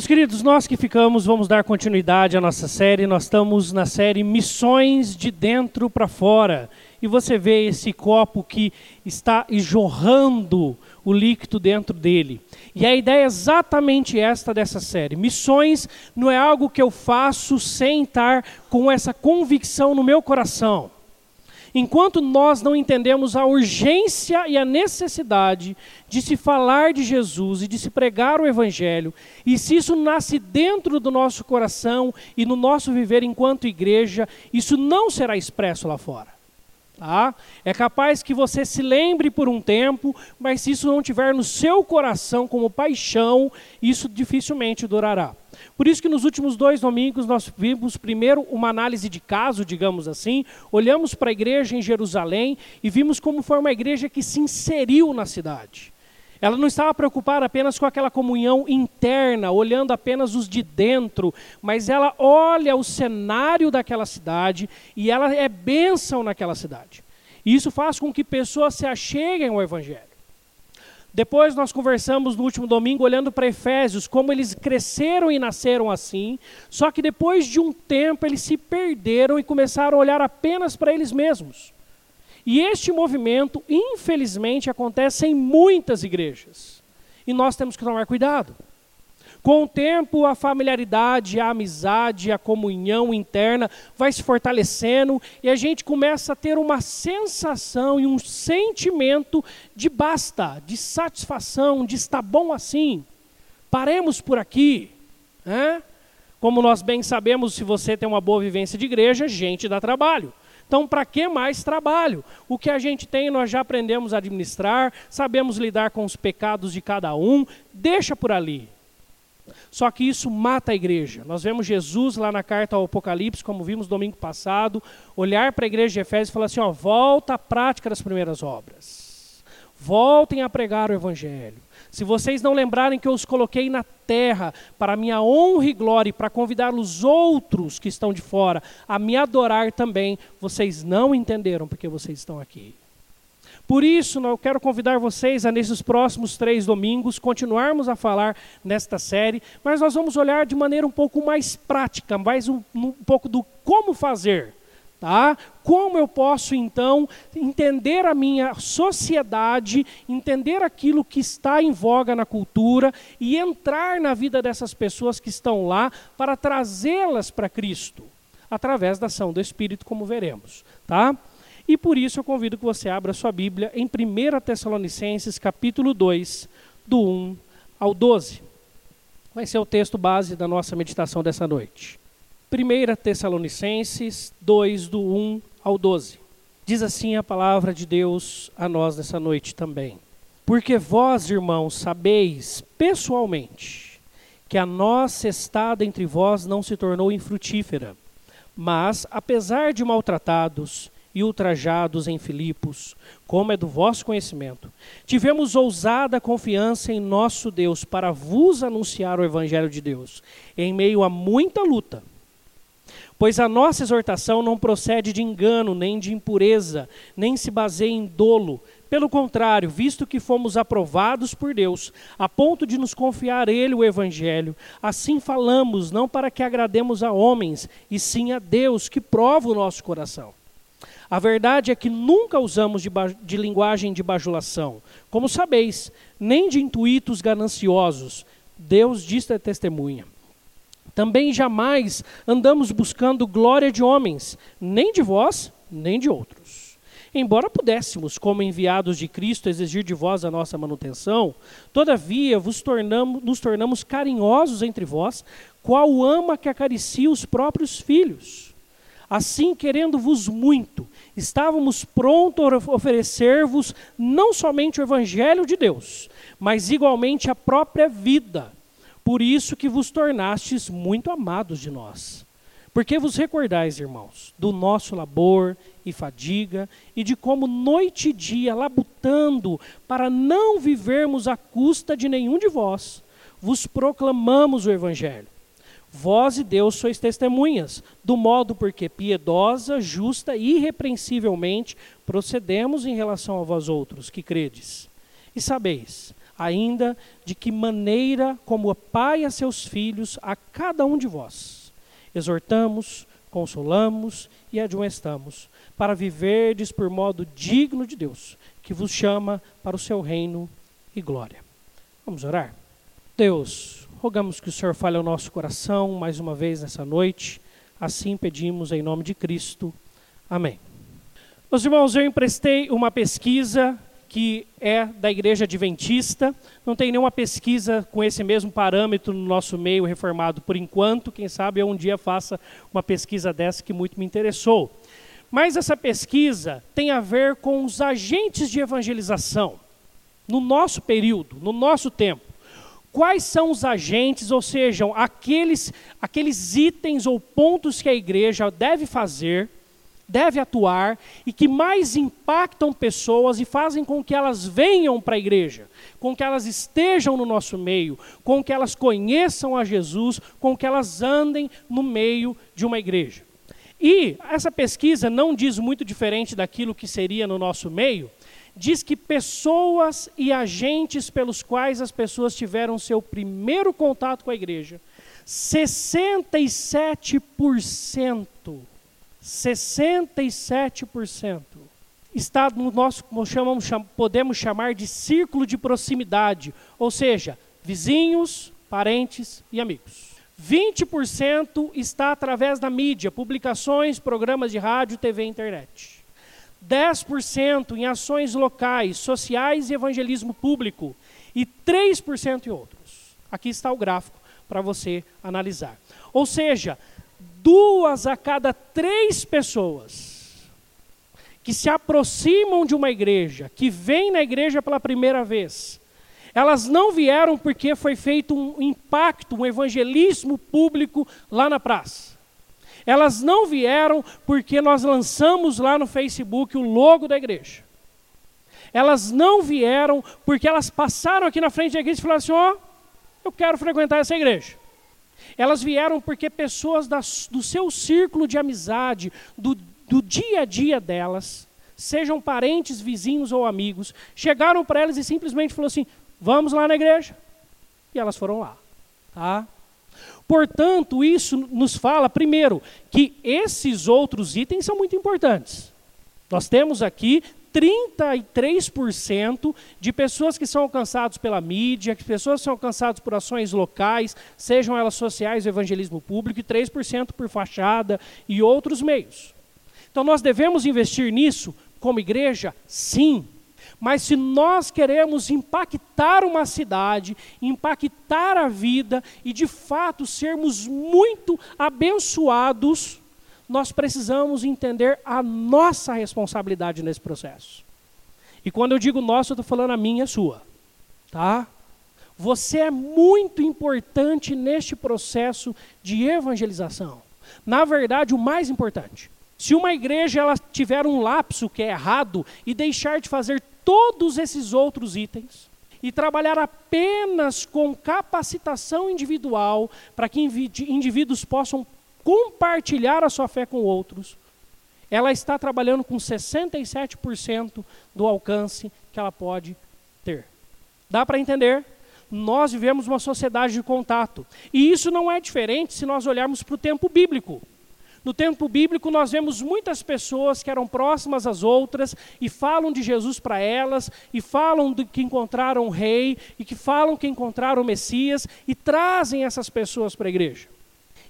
Meus queridos, nós que ficamos, vamos dar continuidade à nossa série. Nós estamos na série Missões de Dentro para Fora. E você vê esse copo que está jorrando o líquido dentro dele. E a ideia é exatamente esta dessa série. Missões não é algo que eu faço sem estar com essa convicção no meu coração. Enquanto nós não entendemos a urgência e a necessidade de se falar de Jesus e de se pregar o Evangelho, e se isso nasce dentro do nosso coração e no nosso viver enquanto igreja, isso não será expresso lá fora. Tá? É capaz que você se lembre por um tempo, mas se isso não tiver no seu coração como paixão, isso dificilmente durará. Por isso que nos últimos dois domingos nós vimos primeiro uma análise de caso, digamos assim, olhamos para a igreja em Jerusalém e vimos como foi uma igreja que se inseriu na cidade. Ela não estava preocupada apenas com aquela comunhão interna, olhando apenas os de dentro, mas ela olha o cenário daquela cidade e ela é bênção naquela cidade. E isso faz com que pessoas se acheguem ao Evangelho. Depois nós conversamos no último domingo olhando para Efésios, como eles cresceram e nasceram assim, só que depois de um tempo eles se perderam e começaram a olhar apenas para eles mesmos. E este movimento, infelizmente, acontece em muitas igrejas. E nós temos que tomar cuidado. Com o tempo, a familiaridade, a amizade, a comunhão interna vai se fortalecendo e a gente começa a ter uma sensação e um sentimento de basta, de satisfação, de estar bom assim. Paremos por aqui. Né? Como nós bem sabemos, se você tem uma boa vivência de igreja, gente dá trabalho. Então, para que mais trabalho? O que a gente tem, nós já aprendemos a administrar, sabemos lidar com os pecados de cada um, deixa por ali. Só que isso mata a igreja. Nós vemos Jesus lá na carta ao Apocalipse, como vimos domingo passado, olhar para a igreja de Efésios e falar assim: ó, volta à prática das primeiras obras. Voltem a pregar o evangelho. Se vocês não lembrarem que eu os coloquei na terra para minha honra e glória, e para convidar os outros que estão de fora a me adorar também, vocês não entenderam porque vocês estão aqui. Por isso, eu quero convidar vocês a, nesses próximos três domingos, continuarmos a falar nesta série, mas nós vamos olhar de maneira um pouco mais prática, mais um, um pouco do como fazer. Tá? Como eu posso então entender a minha sociedade, entender aquilo que está em voga na cultura e entrar na vida dessas pessoas que estão lá para trazê-las para Cristo, através da ação do Espírito, como veremos, tá? E por isso eu convido que você abra sua Bíblia em 1 Tessalonicenses, capítulo 2, do 1 ao 12. Vai ser o texto base da nossa meditação dessa noite. 1 Tessalonicenses 2, do 1 ao 12. Diz assim a palavra de Deus a nós nessa noite também. Porque vós, irmãos, sabeis pessoalmente que a nossa estada entre vós não se tornou infrutífera, mas, apesar de maltratados, e ultrajados em Filipos, como é do vosso conhecimento. Tivemos ousada confiança em nosso Deus para vos anunciar o Evangelho de Deus, em meio a muita luta. Pois a nossa exortação não procede de engano, nem de impureza, nem se baseia em dolo. Pelo contrário, visto que fomos aprovados por Deus, a ponto de nos confiar Ele o Evangelho, assim falamos, não para que agrademos a homens, e sim a Deus, que prova o nosso coração. A verdade é que nunca usamos de, de, linguagem de bajulação, como sabeis, nem de intuitos gananciosos. Deus diz a testemunha. Também jamais andamos buscando glória de homens, nem de vós, nem de outros. Embora pudéssemos, como enviados de Cristo, exigir de vós a nossa manutenção, todavia vos tornamos, nos tornamos carinhosos entre vós, qual ama que acaricia os próprios filhos. Assim, querendo-vos muito, estávamos prontos a oferecer-vos não somente o Evangelho de Deus, mas igualmente a própria vida. Por isso que vos tornastes muito amados de nós. Porque vos recordais, irmãos, do nosso labor e fadiga, e de como noite e dia, labutando, para não vivermos à custa de nenhum de vós, vos proclamamos o Evangelho Vós e Deus sois testemunhas, do modo porque piedosa, justa e irrepreensivelmente procedemos em relação a vós outros que credes. E sabeis, ainda de que maneira, como pai a seus filhos, a cada um de vós, exortamos, consolamos e admoestamos, para viverdes por modo digno de Deus, que vos chama para o seu reino e glória. Vamos orar? Deus, rogamos que o Senhor fale ao nosso coração mais uma vez nessa noite. Assim pedimos em nome de Cristo. Amém. Meus irmãos, eu emprestei uma pesquisa que é da Igreja Adventista. Não tem nenhuma pesquisa com esse mesmo parâmetro no nosso meio reformado por enquanto. Quem sabe eu um dia faça uma pesquisa dessa que muito me interessou. Mas essa pesquisa tem a ver com os agentes de evangelização no nosso período, no nosso tempo. Quais são os agentes, ou seja, aqueles, aqueles itens ou pontos que a igreja deve fazer deve atuar e que mais impactam pessoas e fazem com que elas venham para a igreja, com que elas estejam no nosso meio, com que elas conheçam a Jesus, com que elas andem no meio de uma igreja. E essa pesquisa não diz muito diferente daquilo que seria no nosso meio, diz que pessoas e agentes pelos quais as pessoas tiveram seu primeiro contato com a igreja, 67% 67% está no nosso, chamamos, podemos chamar de círculo de proximidade, ou seja, vizinhos, parentes e amigos. 20% está através da mídia, publicações, programas de rádio, TV e internet. 10% em ações locais, sociais e evangelismo público. E 3% em outros. Aqui está o gráfico para você analisar. Ou seja, duas a cada três pessoas que se aproximam de uma igreja, que vêm na igreja pela primeira vez, elas não vieram porque foi feito um impacto, um evangelismo público lá na praça. Elas não vieram porque nós lançamos lá no Facebook o logo da igreja. Elas não vieram porque elas passaram aqui na frente da igreja e falaram assim: ó, oh, eu quero frequentar essa igreja. Elas vieram porque pessoas das, do seu círculo de amizade, do, do dia a dia delas, sejam parentes, vizinhos ou amigos, chegaram para elas e simplesmente falaram assim: vamos lá na igreja. E elas foram lá. Tá? Portanto, isso nos fala, primeiro, que esses outros itens são muito importantes. Nós temos aqui 33% de pessoas que são alcançadas pela mídia, que pessoas são alcançadas por ações locais, sejam elas sociais ou evangelismo público, e 3% por fachada e outros meios. Então nós devemos investir nisso como igreja? Sim. Mas se nós queremos impactar uma cidade, impactar a vida e de fato sermos muito abençoados, nós precisamos entender a nossa responsabilidade nesse processo. E quando eu digo nossa, eu estou falando a minha e a sua. Tá? Você é muito importante neste processo de evangelização. Na verdade, o mais importante. Se uma igreja ela tiver um lapso que é errado e deixar de fazer todos esses outros itens e trabalhar apenas com capacitação individual para que indivíduos possam compartilhar a sua fé com outros, ela está trabalhando com 67% do alcance que ela pode ter. Dá para entender? Nós vivemos uma sociedade de contato. E isso não é diferente se nós olharmos para o tempo bíblico. No tempo bíblico, nós vemos muitas pessoas que eram próximas às outras e falam de Jesus para elas, e falam de que encontraram o rei, e que falam que encontraram o Messias, e trazem essas pessoas para a igreja.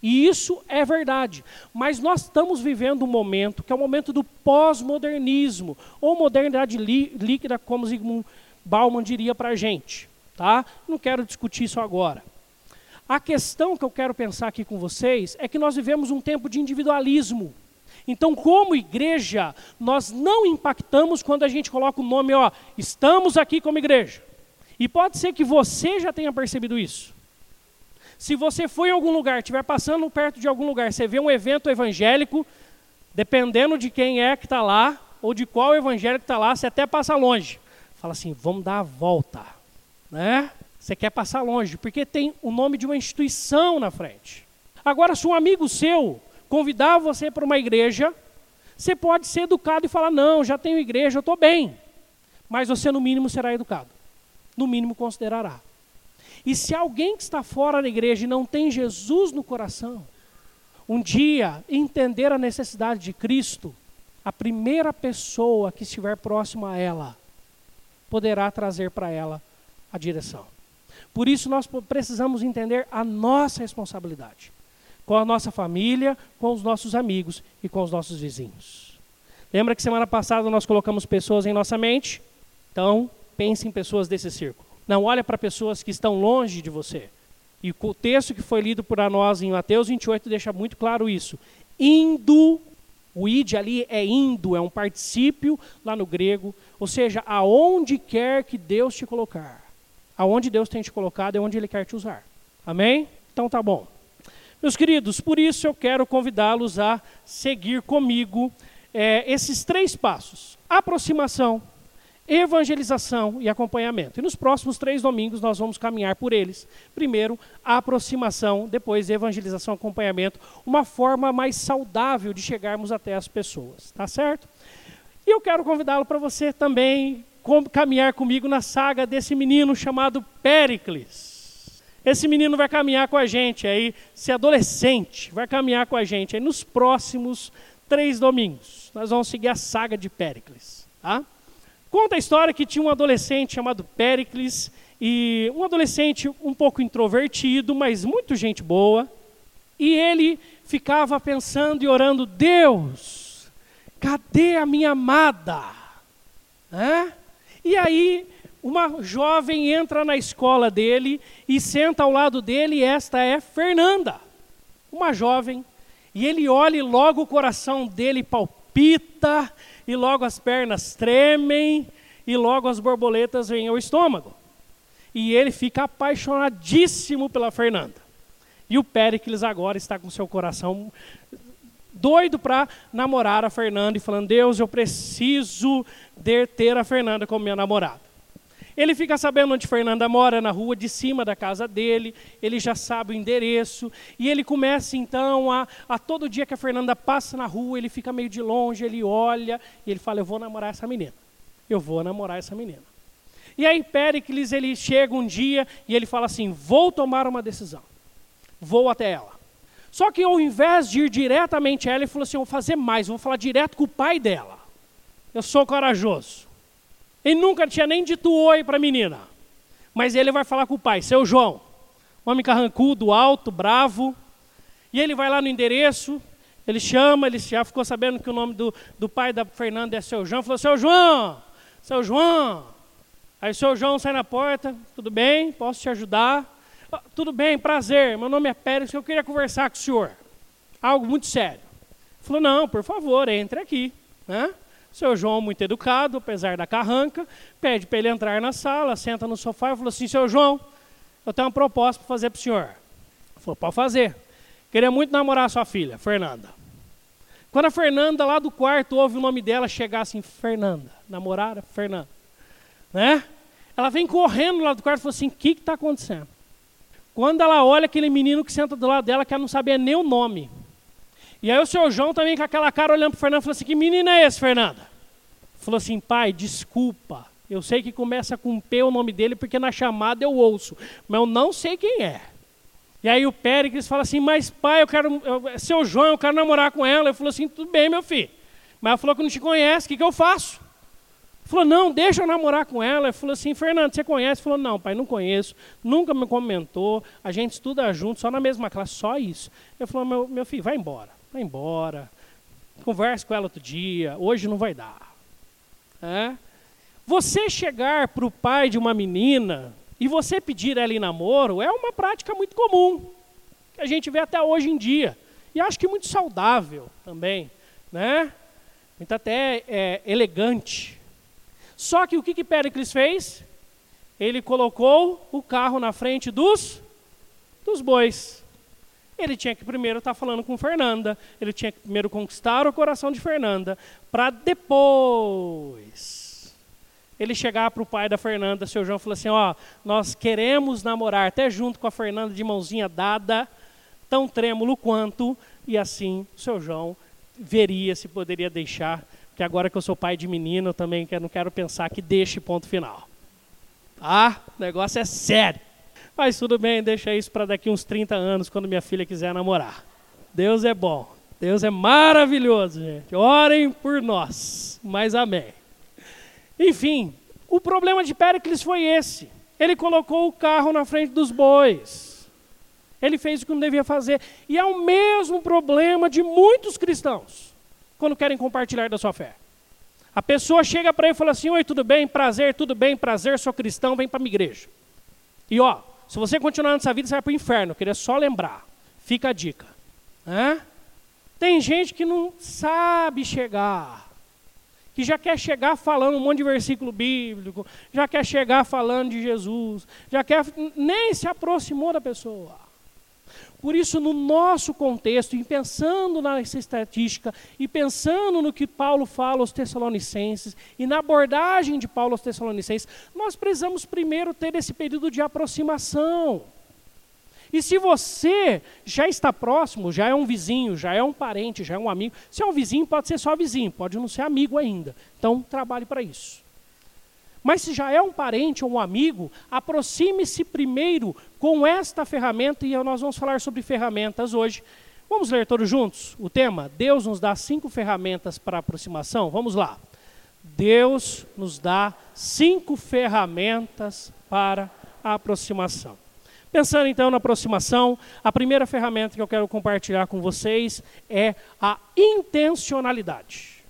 E isso é verdade. Mas nós estamos vivendo um momento que é o momento do pós-modernismo, ou modernidade líquida, como Zygmunt Bauman diria para a gente. Tá? Não quero discutir isso agora. A questão que eu quero pensar aqui com vocês é que nós vivemos um tempo de individualismo. Então, como igreja, nós não impactamos quando a gente coloca o nome, ó, estamos aqui como igreja. E pode ser que você já tenha percebido isso. Se você foi em algum lugar, estiver passando perto de algum lugar, você vê um evento evangélico, dependendo de quem é que está lá, ou de qual evangélico está lá, você até passa longe. Fala assim, vamos dar a volta. Né? Você quer passar longe, porque tem o nome de uma instituição na frente. Agora, se um amigo seu convidar você para uma igreja, você pode ser educado e falar: não, já tenho igreja, eu estou bem. Mas você, no mínimo, será educado. no mínimo considerará. E se alguém que está fora da igreja e não tem Jesus no coração, um dia entender a necessidade de Cristo, a primeira pessoa que estiver próxima a ela poderá trazer para ela a direção. Por isso nós precisamos entender a nossa responsabilidade com a nossa família, com os nossos amigos e com os nossos vizinhos. Lembra que semana passada nós colocamos pessoas em nossa mente? Então, pense em pessoas desse círculo. Não olha para pessoas que estão longe de você. E o texto que foi lido por nós em Mateus 28 deixa muito claro isso. Indo, o id ali é indo, é um particípio lá no grego, ou seja, aonde quer que Deus te colocar. Aonde Deus tem te colocado é onde Ele quer te usar. Amém? Então tá bom. Meus queridos, por isso eu quero convidá-los a seguir comigo é, esses três passos: aproximação, evangelização e acompanhamento. E nos próximos três domingos nós vamos caminhar por eles. Primeiro, a aproximação, depois evangelização, acompanhamento, uma forma mais saudável de chegarmos até as pessoas, tá certo? E eu quero convidá-lo para você também caminhar comigo na saga desse menino chamado Péricles. Esse menino vai caminhar com a gente aí, esse adolescente vai caminhar com a gente aí nos próximos três domingos. Nós vamos seguir a saga de Péricles, tá? Conta a história que tinha um adolescente chamado Péricles, e um adolescente um pouco introvertido, mas muito gente boa, e ele ficava pensando e orando: Deus, cadê a minha amada? É? E aí, uma jovem entra na escola dele e senta ao lado dele, e esta é Fernanda, uma jovem, e ele olha e logo o coração dele palpita, e logo as pernas tremem, e logo as borboletas vêm ao estômago. E ele fica apaixonadíssimo pela Fernanda. E o Péricles agora está com seu coração doido para namorar a Fernanda e falando: Deus, eu preciso de ter a Fernanda como minha namorada. Ele fica sabendo onde Fernanda mora, na rua de cima da casa dele, ele já sabe o endereço, e ele começa então a, a todo dia que a Fernanda passa na rua, ele fica meio de longe, ele olha, e ele fala: Eu vou namorar essa menina. Eu vou namorar essa menina. E aí Péricles, ele chega um dia e ele fala assim: Vou tomar uma decisão. Vou até ela. Só que ao invés de ir diretamente a ela, ele falou assim: vou fazer mais, vou falar direto com o pai dela. Eu sou corajoso. Ele nunca tinha nem dito oi para a menina. Mas ele vai falar com o pai, seu João, homem carrancudo, alto, bravo. E ele vai lá no endereço, ele chama, ele já ficou sabendo que o nome do, do pai da Fernanda é seu João. Falou, seu João, seu João. Aí seu João sai na porta, tudo bem, posso te ajudar? Ah, tudo bem, prazer, meu nome é Pérez, eu queria conversar com o senhor. Algo muito sério. Falou, não, por favor, entre aqui. Né? Seu João, muito educado, apesar da carranca, pede para ele entrar na sala, senta no sofá e falou assim: Seu João, eu tenho uma proposta para fazer para o senhor. Falou: Pode fazer. Queria muito namorar sua filha, Fernanda. Quando a Fernanda lá do quarto ouve o nome dela chegar assim: Fernanda, namorada, Fernanda. Né? Ela vem correndo lá do quarto e fala assim: O que está acontecendo? Quando ela olha aquele menino que senta do lado dela, que ela não sabia nem o nome. E aí o seu João também com aquela cara olhando para o Fernando, falou assim, que menino é esse, Fernanda? Falou assim, pai, desculpa, eu sei que começa com P o nome dele, porque na chamada eu ouço, mas eu não sei quem é. E aí o Péricles fala assim, mas pai, eu quero, eu, seu João, eu quero namorar com ela. Ele falou assim, tudo bem, meu filho. Mas ela falou que não te conhece, o que, que eu faço? Falou, não, deixa eu namorar com ela. Ele falou assim, Fernando, você conhece? Falou, não, pai, não conheço, nunca me comentou, a gente estuda junto, só na mesma classe, só isso. Ele falou, meu, meu filho, vai embora vai embora, converse com ela outro dia, hoje não vai dar. É? Você chegar para o pai de uma menina e você pedir ela em namoro é uma prática muito comum, que a gente vê até hoje em dia. E acho que muito saudável também, né? Muito até é, elegante. Só que o que, que Péricles fez? Ele colocou o carro na frente dos, dos bois ele tinha que primeiro estar tá falando com Fernanda, ele tinha que primeiro conquistar o coração de Fernanda, para depois ele chegar para o pai da Fernanda, seu João, e falar assim: Ó, nós queremos namorar, até junto com a Fernanda, de mãozinha dada, tão trêmulo quanto, e assim seu João veria se poderia deixar, porque agora que eu sou pai de menino, eu também não quero pensar que deixe ponto final. Ah, o negócio é sério. Mas tudo bem, deixa isso para daqui uns 30 anos, quando minha filha quiser namorar. Deus é bom. Deus é maravilhoso, gente. Orem por nós. Mas amém. Enfim, o problema de Péricles foi esse. Ele colocou o carro na frente dos bois. Ele fez o que não devia fazer. E é o mesmo problema de muitos cristãos quando querem compartilhar da sua fé. A pessoa chega para ele e fala assim: Oi, tudo bem? Prazer, tudo bem, prazer, sou cristão, vem para minha igreja. E ó, se você continuar nessa vida, você vai para o inferno. Eu queria só lembrar. Fica a dica. Hã? Tem gente que não sabe chegar, que já quer chegar falando um monte de versículo bíblico, já quer chegar falando de Jesus, já quer nem se aproximou da pessoa. Por isso, no nosso contexto, e pensando nessa estatística, e pensando no que Paulo fala aos Tessalonicenses, e na abordagem de Paulo aos Tessalonicenses, nós precisamos primeiro ter esse período de aproximação. E se você já está próximo, já é um vizinho, já é um parente, já é um amigo, se é um vizinho, pode ser só vizinho, pode não ser amigo ainda. Então, trabalhe para isso. Mas se já é um parente ou um amigo, aproxime-se primeiro com esta ferramenta, e nós vamos falar sobre ferramentas hoje. Vamos ler todos juntos o tema? Deus nos dá cinco ferramentas para aproximação. Vamos lá. Deus nos dá cinco ferramentas para aproximação. Pensando então na aproximação, a primeira ferramenta que eu quero compartilhar com vocês é a intencionalidade.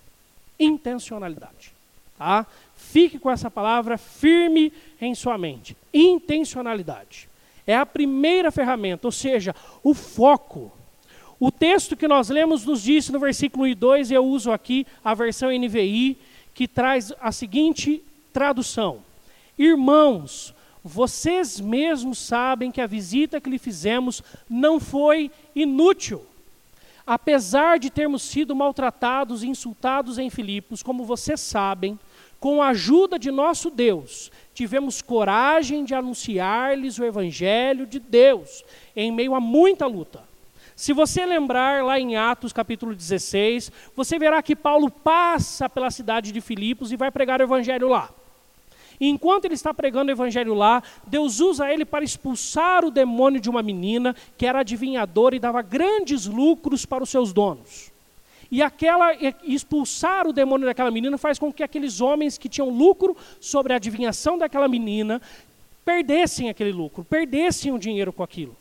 Intencionalidade. Tá? Fique com essa palavra firme em sua mente. Intencionalidade. É a primeira ferramenta, ou seja, o foco. O texto que nós lemos nos diz no versículo 1 e 2, eu uso aqui a versão NVI, que traz a seguinte tradução: Irmãos, vocês mesmos sabem que a visita que lhe fizemos não foi inútil. Apesar de termos sido maltratados e insultados em Filipos, como vocês sabem, com a ajuda de nosso Deus, tivemos coragem de anunciar-lhes o Evangelho de Deus, em meio a muita luta. Se você lembrar lá em Atos capítulo 16, você verá que Paulo passa pela cidade de Filipos e vai pregar o Evangelho lá. Enquanto ele está pregando o evangelho lá, Deus usa ele para expulsar o demônio de uma menina que era adivinhadora e dava grandes lucros para os seus donos. E aquela expulsar o demônio daquela menina faz com que aqueles homens que tinham lucro sobre a adivinhação daquela menina perdessem aquele lucro, perdessem o dinheiro com aquilo.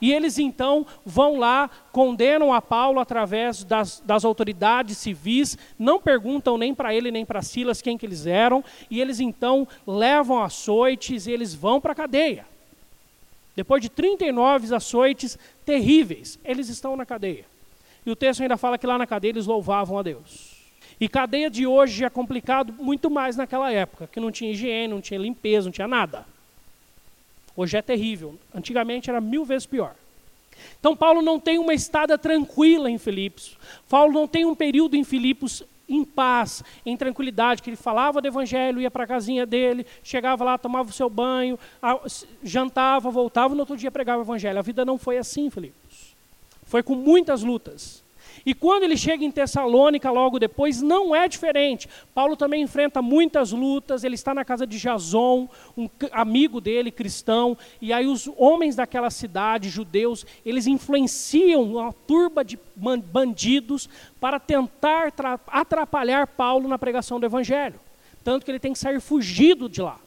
E eles então vão lá, condenam a Paulo através das, das autoridades civis, não perguntam nem para ele nem para Silas quem que eles eram, e eles então levam açoites e eles vão para a cadeia. Depois de 39 açoites terríveis, eles estão na cadeia. E o texto ainda fala que lá na cadeia eles louvavam a Deus. E cadeia de hoje é complicado muito mais naquela época, que não tinha higiene, não tinha limpeza, não tinha nada. Hoje é terrível. Antigamente era mil vezes pior. Então Paulo não tem uma estada tranquila em Filipos. Paulo não tem um período em Filipos em paz, em tranquilidade, que ele falava do evangelho, ia para a casinha dele, chegava lá, tomava o seu banho, jantava, voltava, no outro dia pregava o evangelho. A vida não foi assim, Filipos. Foi com muitas lutas. E quando ele chega em Tessalônica logo depois, não é diferente. Paulo também enfrenta muitas lutas, ele está na casa de Jason, um amigo dele, cristão, e aí os homens daquela cidade, judeus, eles influenciam uma turba de bandidos para tentar atrapalhar Paulo na pregação do evangelho. Tanto que ele tem que sair fugido de lá.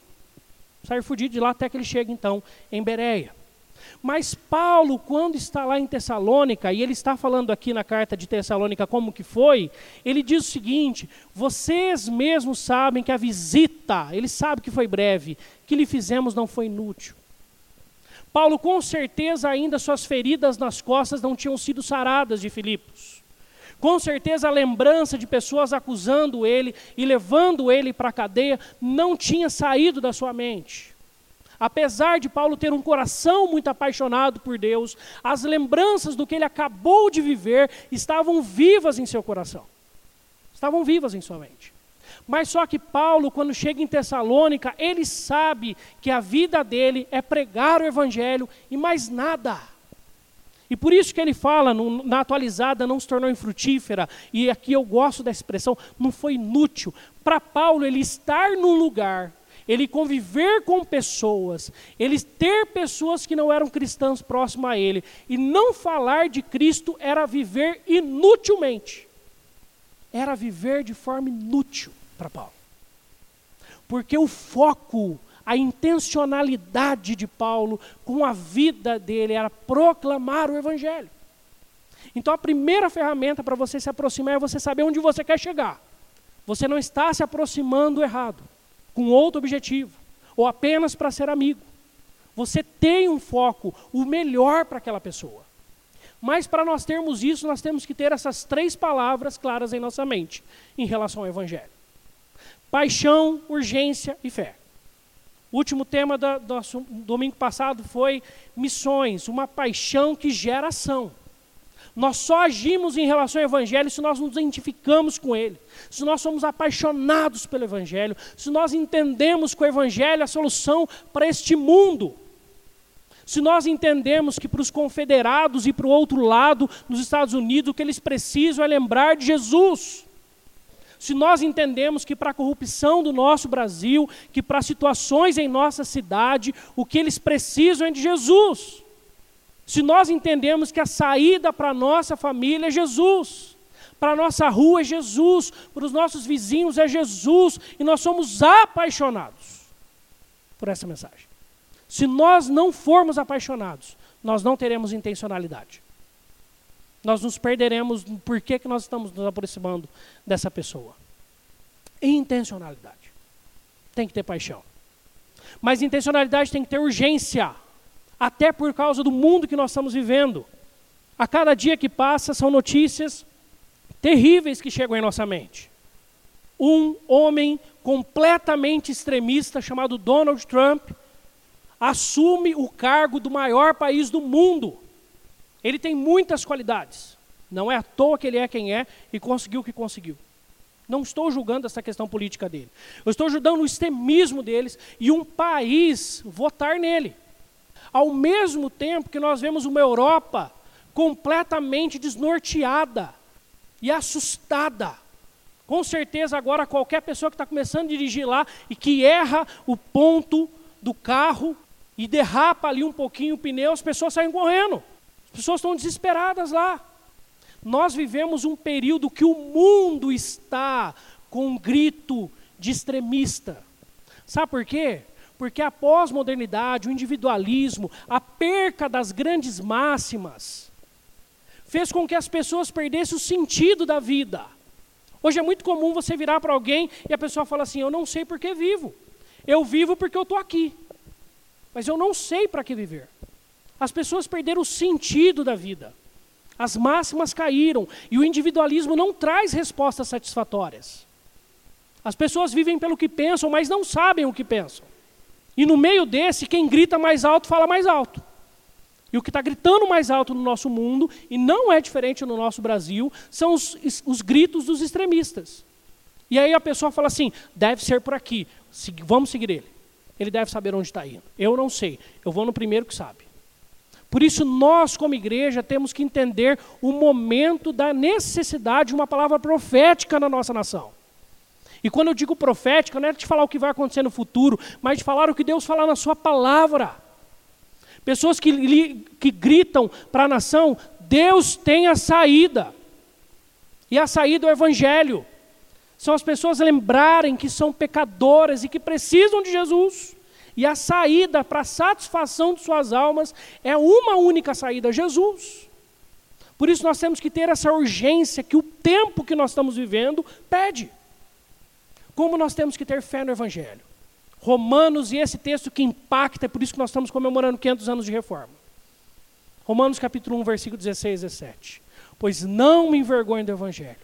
Sair fugido de lá até que ele chega então em Bereia. Mas Paulo, quando está lá em Tessalônica, e ele está falando aqui na carta de Tessalônica como que foi, ele diz o seguinte: vocês mesmos sabem que a visita, ele sabe que foi breve, que lhe fizemos não foi inútil. Paulo, com certeza, ainda suas feridas nas costas não tinham sido saradas de Filipos. Com certeza, a lembrança de pessoas acusando ele e levando ele para a cadeia não tinha saído da sua mente. Apesar de Paulo ter um coração muito apaixonado por Deus, as lembranças do que ele acabou de viver estavam vivas em seu coração. Estavam vivas em sua mente. Mas só que Paulo, quando chega em Tessalônica, ele sabe que a vida dele é pregar o evangelho e mais nada. E por isso que ele fala, no, na atualizada, não se tornou infrutífera, e aqui eu gosto da expressão, não foi inútil. Para Paulo, ele estar num lugar ele conviver com pessoas, ele ter pessoas que não eram cristãs próximas a ele, e não falar de Cristo era viver inutilmente. Era viver de forma inútil para Paulo. Porque o foco, a intencionalidade de Paulo com a vida dele era proclamar o Evangelho. Então a primeira ferramenta para você se aproximar é você saber onde você quer chegar. Você não está se aproximando errado com outro objetivo, ou apenas para ser amigo. Você tem um foco, o melhor para aquela pessoa. Mas para nós termos isso, nós temos que ter essas três palavras claras em nossa mente em relação ao Evangelho: paixão, urgência e fé. O último tema do nosso domingo passado foi missões, uma paixão que gera ação. Nós só agimos em relação ao Evangelho se nós nos identificamos com ele, se nós somos apaixonados pelo Evangelho, se nós entendemos que o Evangelho é a solução para este mundo. Se nós entendemos que para os confederados e para o outro lado, nos Estados Unidos, o que eles precisam é lembrar de Jesus. Se nós entendemos que para a corrupção do nosso Brasil, que para situações em nossa cidade, o que eles precisam é de Jesus. Se nós entendemos que a saída para a nossa família é Jesus, para a nossa rua é Jesus, para os nossos vizinhos é Jesus, e nós somos apaixonados por essa mensagem. Se nós não formos apaixonados, nós não teremos intencionalidade. Nós nos perderemos no porquê que nós estamos nos aproximando dessa pessoa. Intencionalidade. Tem que ter paixão. Mas intencionalidade tem que ter urgência até por causa do mundo que nós estamos vivendo. A cada dia que passa são notícias terríveis que chegam em nossa mente. Um homem completamente extremista chamado Donald Trump assume o cargo do maior país do mundo. Ele tem muitas qualidades. Não é à toa que ele é quem é e conseguiu o que conseguiu. Não estou julgando essa questão política dele. Eu estou julgando o extremismo deles e um país votar nele. Ao mesmo tempo que nós vemos uma Europa completamente desnorteada e assustada. Com certeza, agora, qualquer pessoa que está começando a dirigir lá e que erra o ponto do carro e derrapa ali um pouquinho o pneu, as pessoas saem correndo. As pessoas estão desesperadas lá. Nós vivemos um período que o mundo está com um grito de extremista. Sabe por quê? Porque a pós-modernidade, o individualismo, a perca das grandes máximas, fez com que as pessoas perdessem o sentido da vida. Hoje é muito comum você virar para alguém e a pessoa fala assim: Eu não sei por que vivo. Eu vivo porque eu estou aqui. Mas eu não sei para que viver. As pessoas perderam o sentido da vida. As máximas caíram e o individualismo não traz respostas satisfatórias. As pessoas vivem pelo que pensam, mas não sabem o que pensam. E no meio desse, quem grita mais alto fala mais alto. E o que está gritando mais alto no nosso mundo, e não é diferente no nosso Brasil, são os, os gritos dos extremistas. E aí a pessoa fala assim: deve ser por aqui, vamos seguir ele. Ele deve saber onde está indo. Eu não sei, eu vou no primeiro que sabe. Por isso, nós, como igreja, temos que entender o momento da necessidade de uma palavra profética na nossa nação. E quando eu digo profética, não é de falar o que vai acontecer no futuro, mas de falar o que Deus fala na sua palavra. Pessoas que, que gritam para a nação, Deus tem a saída. E a saída é o Evangelho. São as pessoas lembrarem que são pecadoras e que precisam de Jesus. E a saída para a satisfação de suas almas é uma única saída, Jesus. Por isso nós temos que ter essa urgência que o tempo que nós estamos vivendo pede. Como nós temos que ter fé no Evangelho? Romanos e esse texto que impacta, é por isso que nós estamos comemorando 500 anos de reforma. Romanos capítulo 1, versículo 16 e 17. Pois não me envergonho do Evangelho,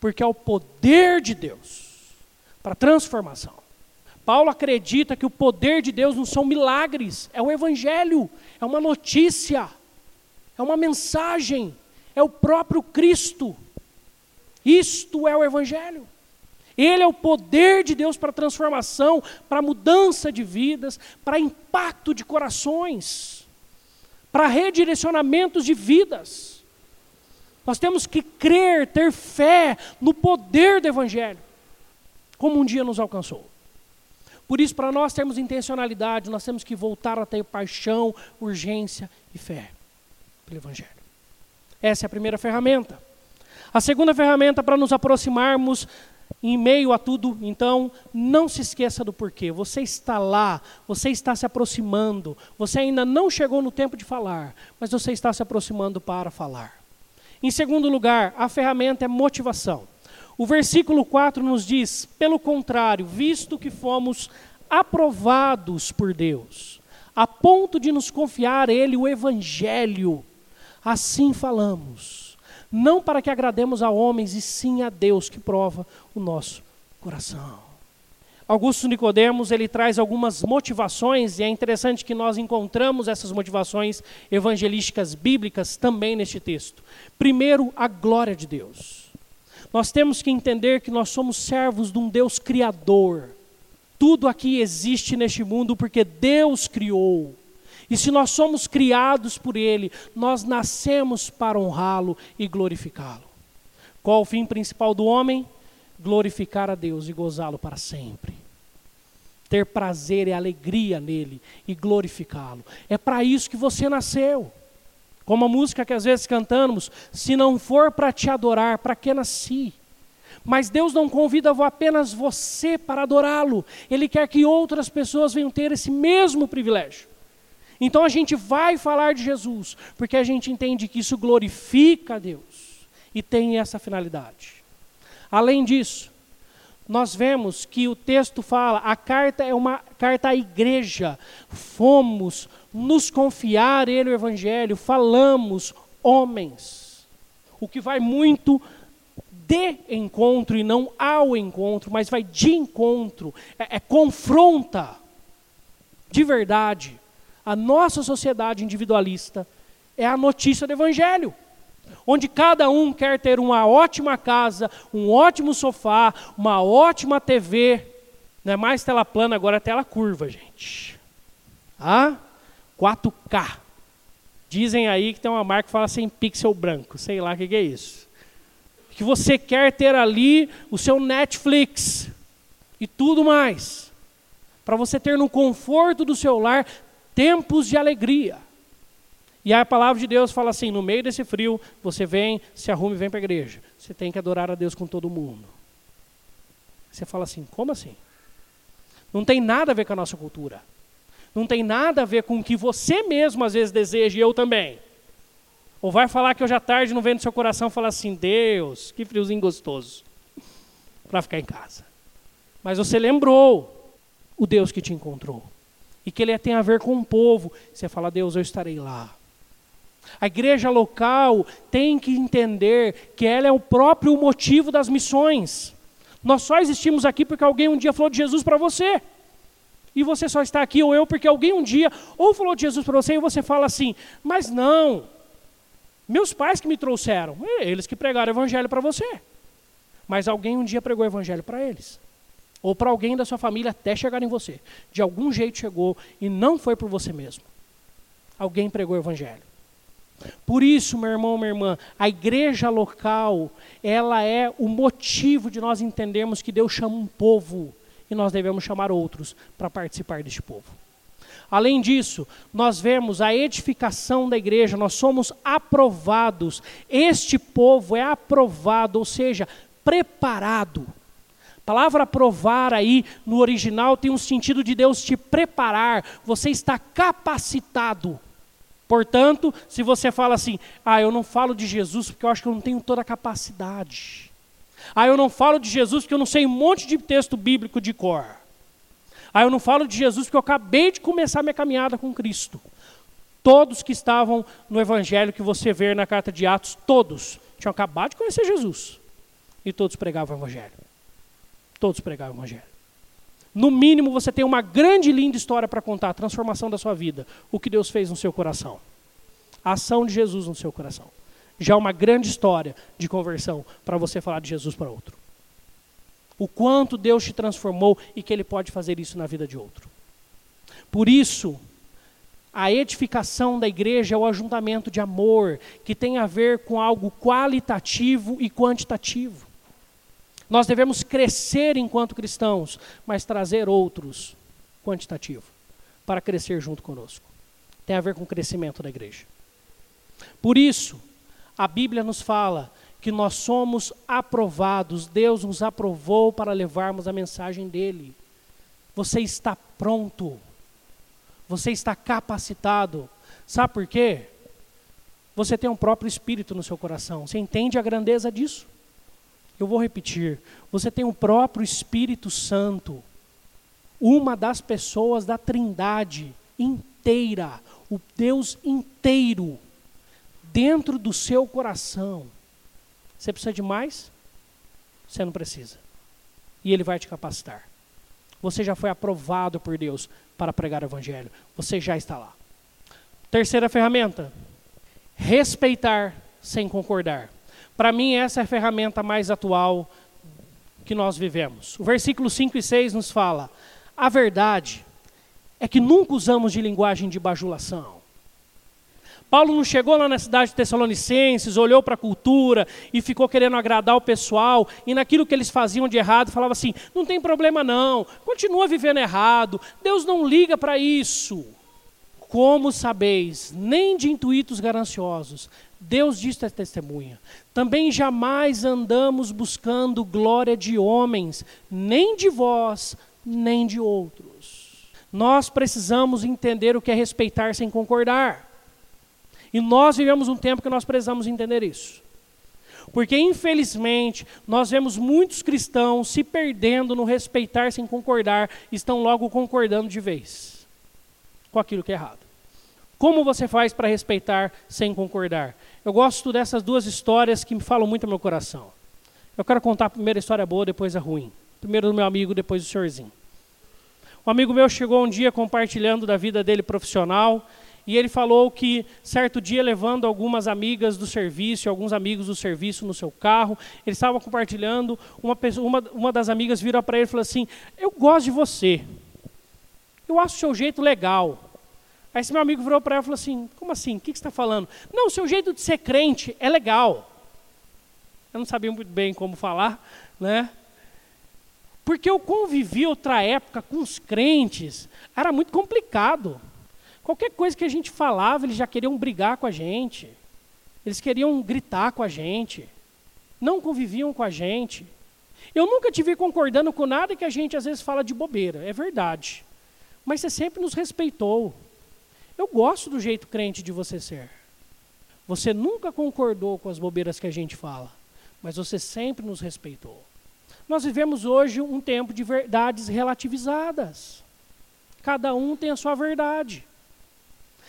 porque é o poder de Deus para transformação. Paulo acredita que o poder de Deus não são milagres, é o Evangelho, é uma notícia, é uma mensagem, é o próprio Cristo. Isto é o Evangelho. Ele é o poder de Deus para transformação, para mudança de vidas, para impacto de corações, para redirecionamentos de vidas. Nós temos que crer, ter fé no poder do Evangelho, como um dia nos alcançou. Por isso, para nós termos intencionalidade, nós temos que voltar a ter paixão, urgência e fé pelo Evangelho. Essa é a primeira ferramenta. A segunda ferramenta para nos aproximarmos em meio a tudo, então, não se esqueça do porquê. Você está lá, você está se aproximando, você ainda não chegou no tempo de falar, mas você está se aproximando para falar. Em segundo lugar, a ferramenta é motivação. O versículo 4 nos diz: pelo contrário, visto que fomos aprovados por Deus, a ponto de nos confiar Ele o Evangelho, assim falamos, não para que agrademos a homens, e sim a Deus que prova o nosso coração. Augusto Nicodemos, ele traz algumas motivações e é interessante que nós encontramos essas motivações evangelísticas bíblicas também neste texto. Primeiro, a glória de Deus. Nós temos que entender que nós somos servos de um Deus criador. Tudo aqui existe neste mundo porque Deus criou. E se nós somos criados por Ele, nós nascemos para honrá-lo e glorificá-lo. Qual o fim principal do homem? glorificar a Deus e gozá-lo para sempre. Ter prazer e alegria nele e glorificá-lo. É para isso que você nasceu. Como a música que às vezes cantamos, se não for para te adorar, para que nasci? Mas Deus não convida apenas você para adorá-lo, Ele quer que outras pessoas venham ter esse mesmo privilégio. Então a gente vai falar de Jesus, porque a gente entende que isso glorifica a Deus e tem essa finalidade. Além disso, nós vemos que o texto fala, a carta é uma carta à igreja. Fomos nos confiar ele o evangelho, falamos homens. O que vai muito de encontro e não ao encontro, mas vai de encontro, é, é confronta de verdade a nossa sociedade individualista é a notícia do evangelho onde cada um quer ter uma ótima casa, um ótimo sofá, uma ótima TV. Não é mais tela plana, agora é tela curva, gente. Ah, 4K. Dizem aí que tem uma marca que fala sem pixel branco, sei lá o que, que é isso. Que você quer ter ali o seu Netflix e tudo mais. Para você ter no conforto do seu lar tempos de alegria. E a palavra de Deus fala assim: no meio desse frio, você vem, se arrume e vem para a igreja. Você tem que adorar a Deus com todo mundo. Você fala assim: como assim? Não tem nada a ver com a nossa cultura. Não tem nada a ver com o que você mesmo às vezes deseja e eu também. Ou vai falar que hoje à tarde não vem no seu coração falar assim: Deus, que friozinho gostoso, para ficar em casa. Mas você lembrou o Deus que te encontrou. E que ele tem a ver com o povo. Você fala: Deus, eu estarei lá. A igreja local tem que entender que ela é o próprio motivo das missões. Nós só existimos aqui porque alguém um dia falou de Jesus para você. E você só está aqui, ou eu, porque alguém um dia ou falou de Jesus para você e você fala assim: mas não, meus pais que me trouxeram, é eles que pregaram o evangelho para você. Mas alguém um dia pregou o evangelho para eles. Ou para alguém da sua família até chegar em você. De algum jeito chegou e não foi por você mesmo. Alguém pregou o evangelho. Por isso, meu irmão, minha irmã, a igreja local, ela é o motivo de nós entendermos que Deus chama um povo e nós devemos chamar outros para participar deste povo. Além disso, nós vemos a edificação da igreja, nós somos aprovados. Este povo é aprovado, ou seja, preparado. Palavra aprovar aí no original tem um sentido de Deus te preparar, você está capacitado. Portanto, se você fala assim, ah, eu não falo de Jesus porque eu acho que eu não tenho toda a capacidade. Ah, eu não falo de Jesus porque eu não sei um monte de texto bíblico de cor. Ah, eu não falo de Jesus porque eu acabei de começar minha caminhada com Cristo. Todos que estavam no evangelho que você vê na carta de Atos, todos tinham acabado de conhecer Jesus. E todos pregavam o evangelho. Todos pregavam o evangelho. No mínimo, você tem uma grande e linda história para contar, a transformação da sua vida, o que Deus fez no seu coração. A ação de Jesus no seu coração. Já é uma grande história de conversão para você falar de Jesus para outro. O quanto Deus te transformou e que Ele pode fazer isso na vida de outro. Por isso, a edificação da igreja é o ajuntamento de amor, que tem a ver com algo qualitativo e quantitativo. Nós devemos crescer enquanto cristãos, mas trazer outros, quantitativo, para crescer junto conosco. Tem a ver com o crescimento da igreja. Por isso, a Bíblia nos fala que nós somos aprovados, Deus nos aprovou para levarmos a mensagem dele. Você está pronto, você está capacitado. Sabe por quê? Você tem um próprio espírito no seu coração. Você entende a grandeza disso? Eu vou repetir. Você tem o próprio Espírito Santo, uma das pessoas da Trindade inteira, o Deus inteiro, dentro do seu coração. Você precisa de mais? Você não precisa. E Ele vai te capacitar. Você já foi aprovado por Deus para pregar o Evangelho. Você já está lá. Terceira ferramenta: respeitar sem concordar. Para mim, essa é a ferramenta mais atual que nós vivemos. O versículo 5 e 6 nos fala: a verdade é que nunca usamos de linguagem de bajulação. Paulo não chegou lá na cidade de Tessalonicenses, olhou para a cultura e ficou querendo agradar o pessoal, e naquilo que eles faziam de errado, falava assim: não tem problema não, continua vivendo errado, Deus não liga para isso. Como sabeis, nem de intuitos gananciosos, Deus diz é testemunha. Também jamais andamos buscando glória de homens, nem de vós, nem de outros. Nós precisamos entender o que é respeitar sem concordar. E nós vivemos um tempo que nós precisamos entender isso. Porque, infelizmente, nós vemos muitos cristãos se perdendo no respeitar sem concordar, estão logo concordando de vez com aquilo que é errado. Como você faz para respeitar sem concordar? Eu gosto dessas duas histórias que me falam muito ao meu coração. Eu quero contar a primeira história boa, depois a ruim. Primeiro do meu amigo, depois do senhorzinho. Um amigo meu chegou um dia compartilhando da vida dele profissional e ele falou que certo dia levando algumas amigas do serviço, alguns amigos do serviço no seu carro, ele estava compartilhando, uma, pessoa, uma, uma das amigas virou para ele e falou assim: "Eu gosto de você. Eu acho o seu jeito legal. Aí esse meu amigo virou para ela e falou assim: Como assim? O que, você está falando? Não, o seu jeito de ser crente é legal. Eu não sabia muito bem como falar, né? Porque eu convivi outra época com os crentes, era muito complicado. Qualquer coisa que a gente falava, eles já queriam brigar com a gente. Eles queriam gritar com a gente. Não conviviam com a gente. Eu nunca te vi concordando com nada que a gente às vezes fala de bobeira, é verdade. Mas você sempre nos respeitou. Eu gosto do jeito crente de você ser. Você nunca concordou com as bobeiras que a gente fala, mas você sempre nos respeitou. Nós vivemos hoje um tempo de verdades relativizadas. Cada um tem a sua verdade.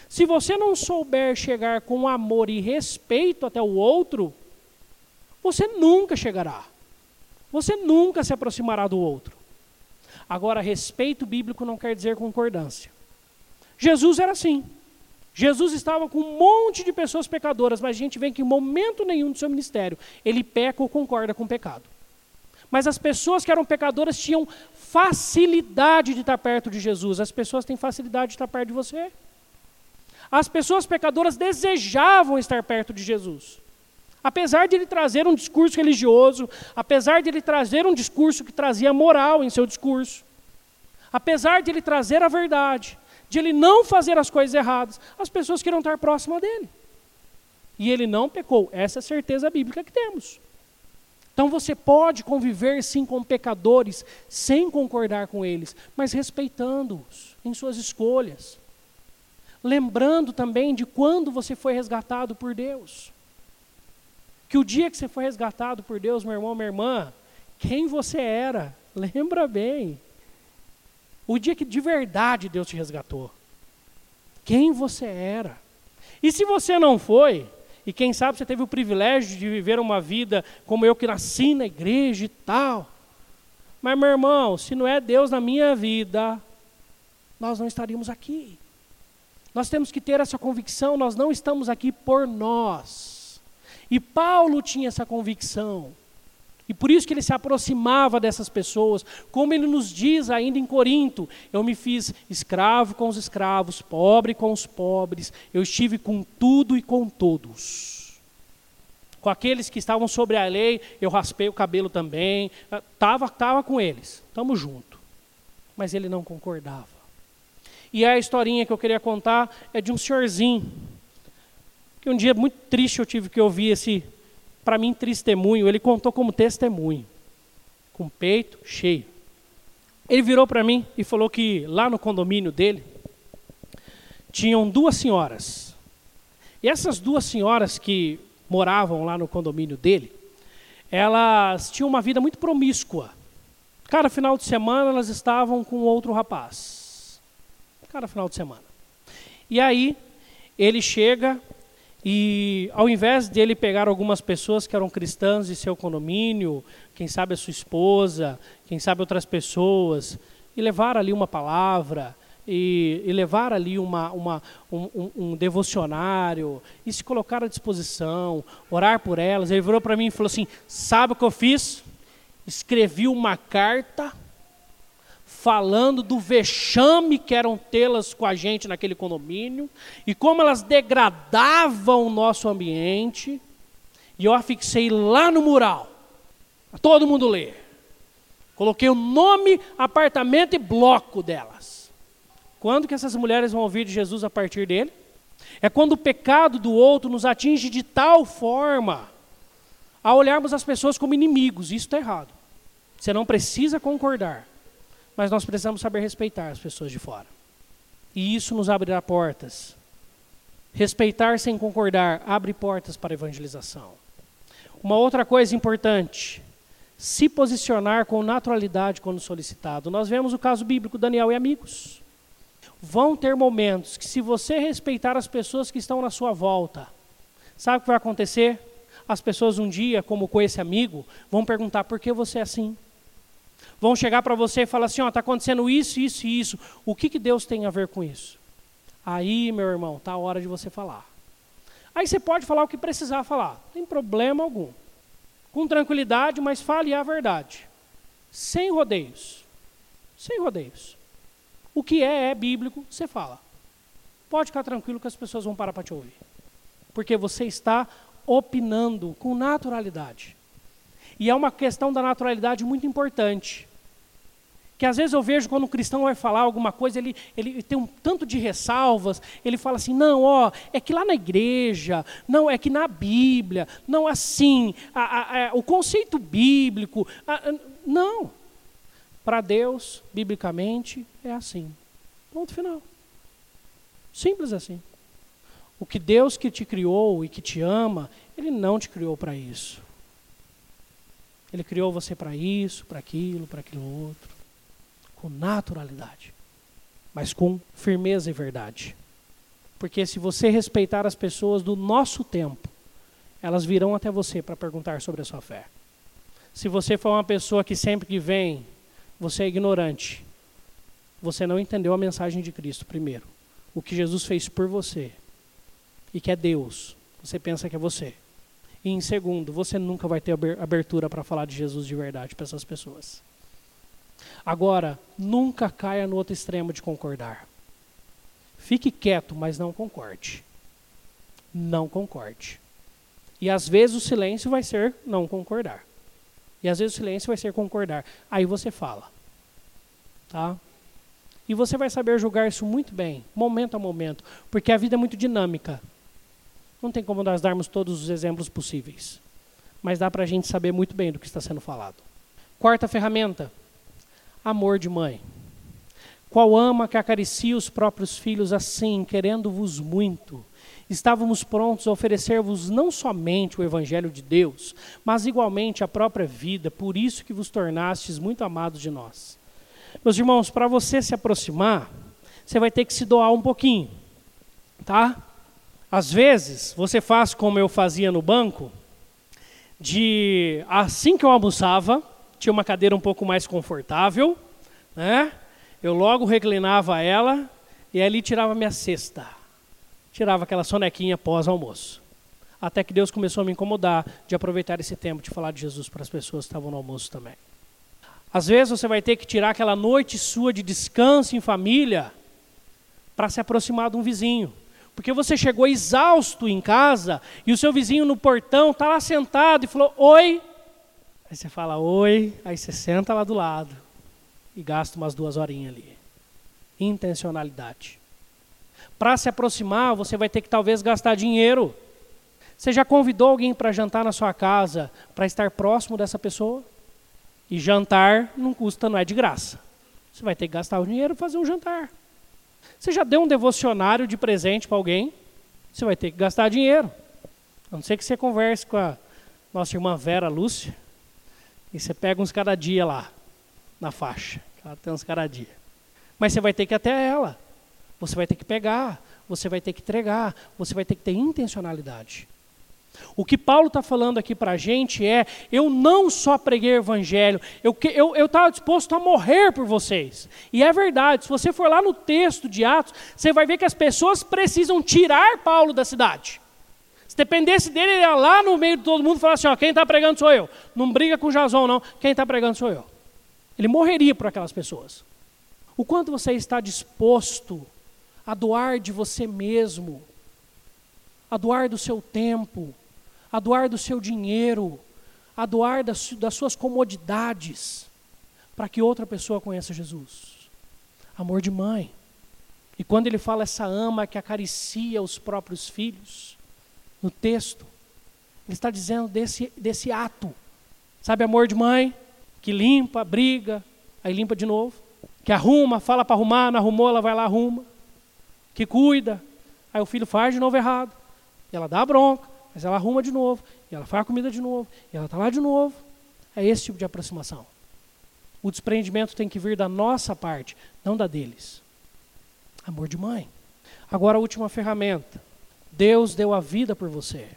Se você não souber chegar com amor e respeito até o outro, você nunca chegará. Você nunca se aproximará do outro. Agora, respeito bíblico não quer dizer concordância. Jesus era assim. Jesus estava com um monte de pessoas pecadoras, mas a gente vê que em momento nenhum do seu ministério ele peca ou concorda com o pecado. Mas as pessoas que eram pecadoras tinham facilidade de estar perto de Jesus. As pessoas têm facilidade de estar perto de você. As pessoas pecadoras desejavam estar perto de Jesus. Apesar de ele trazer um discurso religioso, apesar de ele trazer um discurso que trazia moral em seu discurso, apesar de ele trazer a verdade, de ele não fazer as coisas erradas, as pessoas queriam estar próximas dele. E ele não pecou. Essa é a certeza bíblica que temos. Então você pode conviver sim com pecadores sem concordar com eles, mas respeitando-os em suas escolhas. Lembrando também de quando você foi resgatado por Deus. Que o dia que você foi resgatado por Deus, meu irmão, minha irmã, quem você era, lembra bem. O dia que de verdade Deus te resgatou. Quem você era. E se você não foi, e quem sabe você teve o privilégio de viver uma vida como eu que nasci na igreja e tal. Mas, meu irmão, se não é Deus na minha vida, nós não estaríamos aqui. Nós temos que ter essa convicção, nós não estamos aqui por nós. E Paulo tinha essa convicção. E por isso que ele se aproximava dessas pessoas, como ele nos diz ainda em Corinto: eu me fiz escravo com os escravos, pobre com os pobres, eu estive com tudo e com todos. Com aqueles que estavam sobre a lei, eu raspei o cabelo também. Estava ah, tava com eles. Estamos juntos. Mas ele não concordava. E a historinha que eu queria contar é de um senhorzinho. Que um dia muito triste eu tive que ouvir esse, para mim, testemunho. Ele contou como testemunho. Com o peito cheio. Ele virou para mim e falou que lá no condomínio dele tinham duas senhoras. E essas duas senhoras que moravam lá no condomínio dele, elas tinham uma vida muito promíscua. Cada final de semana elas estavam com outro rapaz. Cada final de semana. E aí ele chega e ao invés dele pegar algumas pessoas que eram cristãs de seu condomínio, quem sabe a sua esposa, quem sabe outras pessoas, e levar ali uma palavra, e, e levar ali uma, uma, um, um, um, devocionário, e se colocar à disposição, orar por elas. Ele virou para mim e falou assim: Sabe o que eu fiz? Escrevi uma carta falando do vexame que eram tê-las com a gente naquele condomínio e como elas degradavam o nosso ambiente. E eu fixei lá no mural todo mundo ler. Coloquei o nome, apartamento e bloco delas. Quando que essas mulheres vão ouvir de Jesus a partir dele? É quando o pecado do outro nos atinge de tal forma a olharmos as pessoas como inimigos. Isso está errado. Você não precisa concordar, mas nós precisamos saber respeitar as pessoas de fora. E isso nos abrirá portas. Respeitar sem concordar abre portas para a evangelização. Uma outra coisa importante se posicionar com naturalidade quando solicitado. Nós vemos o caso bíblico Daniel e amigos. Vão ter momentos que, se você respeitar as pessoas que estão na sua volta, sabe o que vai acontecer? As pessoas um dia, como com esse amigo, vão perguntar por que você é assim. Vão chegar para você e falar assim: ó, está acontecendo isso, isso e isso. O que, que Deus tem a ver com isso? Aí, meu irmão, está a hora de você falar. Aí você pode falar o que precisar falar, não tem problema algum com tranquilidade, mas fale a verdade. Sem rodeios. Sem rodeios. O que é, é bíblico, você fala. Pode ficar tranquilo que as pessoas vão parar para te ouvir. Porque você está opinando com naturalidade. E é uma questão da naturalidade muito importante que às vezes eu vejo quando um cristão vai falar alguma coisa, ele, ele tem um tanto de ressalvas, ele fala assim, não, ó, é que lá na igreja, não, é que na Bíblia, não assim, a, a, a, o conceito bíblico, não. Para Deus, biblicamente, é assim. Ponto final. Simples assim. O que Deus que te criou e que te ama, Ele não te criou para isso. Ele criou você para isso, para aquilo, para aquilo outro com naturalidade, mas com firmeza e verdade. Porque se você respeitar as pessoas do nosso tempo, elas virão até você para perguntar sobre a sua fé. Se você for uma pessoa que sempre que vem, você é ignorante, você não entendeu a mensagem de Cristo, primeiro. O que Jesus fez por você e que é Deus, você pensa que é você. E em segundo, você nunca vai ter abertura para falar de Jesus de verdade para essas pessoas. Agora, nunca caia no outro extremo de concordar. Fique quieto, mas não concorde. Não concorde. E às vezes o silêncio vai ser não concordar. E às vezes o silêncio vai ser concordar. Aí você fala. Tá? E você vai saber julgar isso muito bem, momento a momento, porque a vida é muito dinâmica. Não tem como nós darmos todos os exemplos possíveis. Mas dá para a gente saber muito bem do que está sendo falado. Quarta ferramenta: amor de mãe. Qual ama que acaricia os próprios filhos assim, querendo-vos muito? Estávamos prontos a oferecer-vos não somente o Evangelho de Deus, mas igualmente a própria vida, por isso que vos tornastes muito amados de nós. Meus irmãos, para você se aproximar, você vai ter que se doar um pouquinho, tá? Às vezes, você faz como eu fazia no banco, de assim que eu almoçava, tinha uma cadeira um pouco mais confortável, né? Eu logo reclinava ela e ali tirava minha cesta. Tirava aquela sonequinha pós-almoço. Até que Deus começou a me incomodar de aproveitar esse tempo de falar de Jesus para as pessoas que estavam no almoço também. Às vezes você vai ter que tirar aquela noite sua de descanso em família para se aproximar de um vizinho. Porque você chegou exausto em casa e o seu vizinho no portão está lá sentado e falou: Oi. Aí você fala: Oi. Aí você senta lá do lado e gasta umas duas horinhas ali. Intencionalidade. Para se aproximar, você vai ter que talvez gastar dinheiro. Você já convidou alguém para jantar na sua casa para estar próximo dessa pessoa? E jantar não custa, não é de graça. Você vai ter que gastar o dinheiro para fazer um jantar. Você já deu um devocionário de presente para alguém? Você vai ter que gastar dinheiro. A não ser que você converse com a nossa irmã Vera Lúcia e você pega uns cada dia lá na faixa. Ela tem uns cada dia. Mas você vai ter que ir até ela. Você vai ter que pegar, você vai ter que entregar, você vai ter que ter intencionalidade. O que Paulo está falando aqui para a gente é: eu não só preguei o evangelho, eu estava disposto a morrer por vocês. E é verdade, se você for lá no texto de Atos, você vai ver que as pessoas precisam tirar Paulo da cidade. Se dependesse dele, ele ia lá no meio de todo mundo e falar assim: ó, quem está pregando sou eu. Não briga com Jason, não. Quem está pregando sou eu. Ele morreria por aquelas pessoas. O quanto você está disposto a doar de você mesmo, a doar do seu tempo, a doar do seu dinheiro, a doar das, das suas comodidades, para que outra pessoa conheça Jesus. Amor de mãe. E quando ele fala essa ama que acaricia os próprios filhos, no texto, ele está dizendo desse, desse ato. Sabe, amor de mãe, que limpa, briga, aí limpa de novo. Que arruma, fala para arrumar, não arrumou, ela vai lá, arruma. Que cuida, aí o filho faz de novo errado. E ela dá a bronca. Mas ela arruma de novo, e ela faz a comida de novo, e ela está lá de novo. É esse tipo de aproximação. O desprendimento tem que vir da nossa parte, não da deles. Amor de mãe. Agora a última ferramenta. Deus deu a vida por você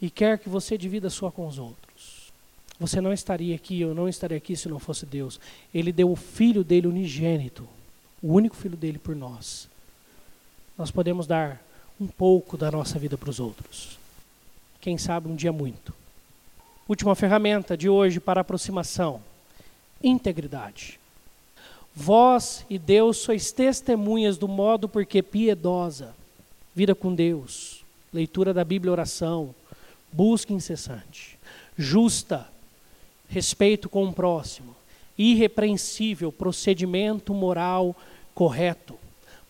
e quer que você divida a sua com os outros. Você não estaria aqui, eu não estaria aqui se não fosse Deus. Ele deu o filho dele unigênito, o único filho dele por nós. Nós podemos dar um pouco da nossa vida para os outros quem sabe um dia muito. Última ferramenta de hoje para aproximação: integridade. Vós e Deus sois testemunhas do modo porque piedosa, vida com Deus, leitura da Bíblia, oração, busca incessante, justa, respeito com o próximo, irrepreensível, procedimento moral correto.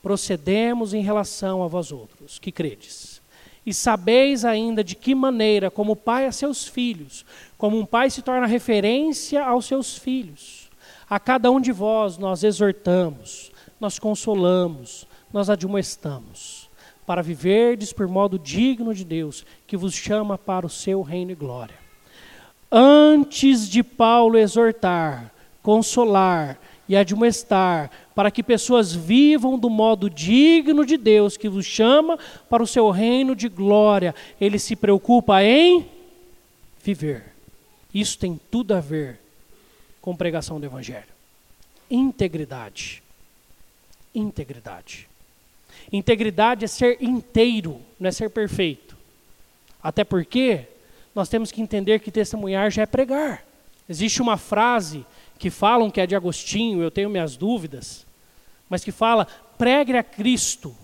Procedemos em relação a vós outros, que credes e sabeis ainda de que maneira, como pai a seus filhos, como um pai se torna referência aos seus filhos. A cada um de vós nós exortamos, nós consolamos, nós admoestamos, para viverdes por modo digno de Deus, que vos chama para o seu reino e glória. Antes de Paulo exortar, consolar e admoestar, para que pessoas vivam do modo digno de Deus que vos chama para o seu reino de glória. Ele se preocupa em viver. Isso tem tudo a ver com pregação do Evangelho. Integridade. Integridade. Integridade é ser inteiro, não é ser perfeito. Até porque nós temos que entender que testemunhar já é pregar. Existe uma frase que falam que é de Agostinho, eu tenho minhas dúvidas, mas que fala: pregue a Cristo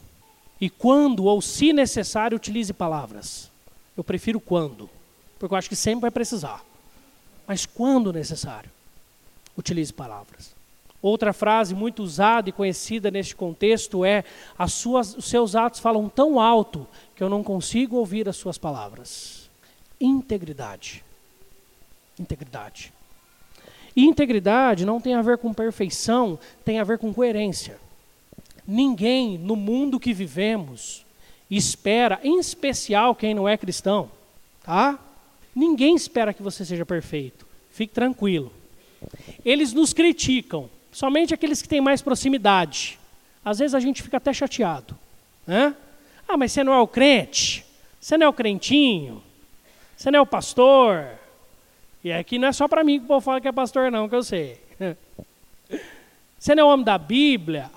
e quando ou se necessário utilize palavras. Eu prefiro quando, porque eu acho que sempre vai precisar. Mas quando necessário, utilize palavras. Outra frase muito usada e conhecida neste contexto é: as suas, os seus atos falam tão alto que eu não consigo ouvir as suas palavras. Integridade. Integridade. E integridade não tem a ver com perfeição, tem a ver com coerência. Ninguém no mundo que vivemos espera, em especial quem não é cristão, tá? Ninguém espera que você seja perfeito. Fique tranquilo. Eles nos criticam, somente aqueles que têm mais proximidade. Às vezes a gente fica até chateado. Né? Ah, mas você não é o crente? Você não é o crentinho? Você não é o pastor? E aqui não é só para mim que o povo fala que é pastor, não, que eu sei. Você não é homem da Bíblia,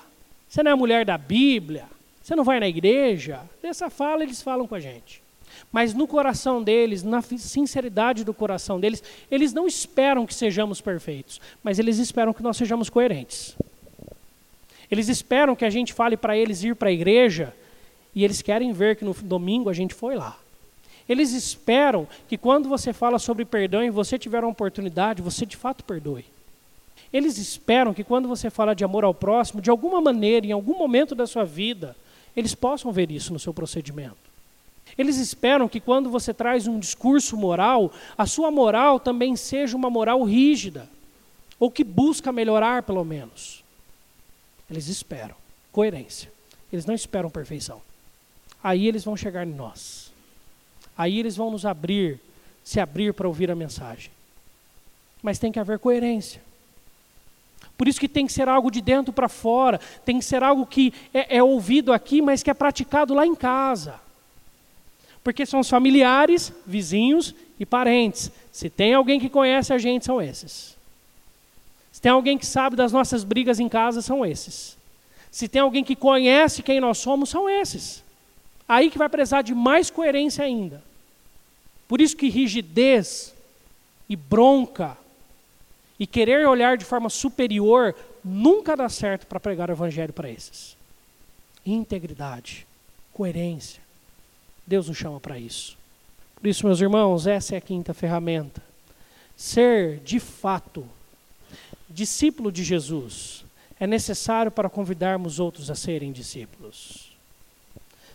você não é mulher da Bíblia, você não vai na igreja. Dessa fala eles falam com a gente. Mas no coração deles, na sinceridade do coração deles, eles não esperam que sejamos perfeitos, mas eles esperam que nós sejamos coerentes. Eles esperam que a gente fale para eles ir para a igreja E eles querem ver que no domingo a gente foi lá. Eles esperam que quando você fala sobre perdão e você tiver uma oportunidade, você de fato perdoe. Eles esperam que quando você fala de amor ao próximo, de alguma maneira, em algum momento da sua vida, eles possam ver isso no seu procedimento. Eles esperam que quando você traz um discurso moral, a sua moral também seja uma moral rígida, ou que busca melhorar, pelo menos. Eles esperam coerência. Eles não esperam perfeição. Aí eles vão chegar em nós. Aí eles vão nos abrir, se abrir para ouvir a mensagem. Mas tem que haver coerência. Por isso que tem que ser algo de dentro para fora, tem que ser algo que é, é, ouvido aqui, mas que é praticado lá em casa. Porque são os familiares, vizinhos e parentes. Se tem alguém que conhece a gente, são esses. Se tem alguém que sabe das nossas brigas em casa, são esses. Se tem alguém que conhece quem nós somos, são esses. Aí que vai precisar de mais coerência ainda. Por isso que rigidez e bronca e querer olhar de forma superior nunca dá certo para pregar o evangelho para esses. Integridade, coerência. Deus nos chama para isso. Por isso, meus irmãos, essa é a quinta ferramenta. Ser, de fato, discípulo de Jesus é necessário para convidarmos outros a serem discípulos.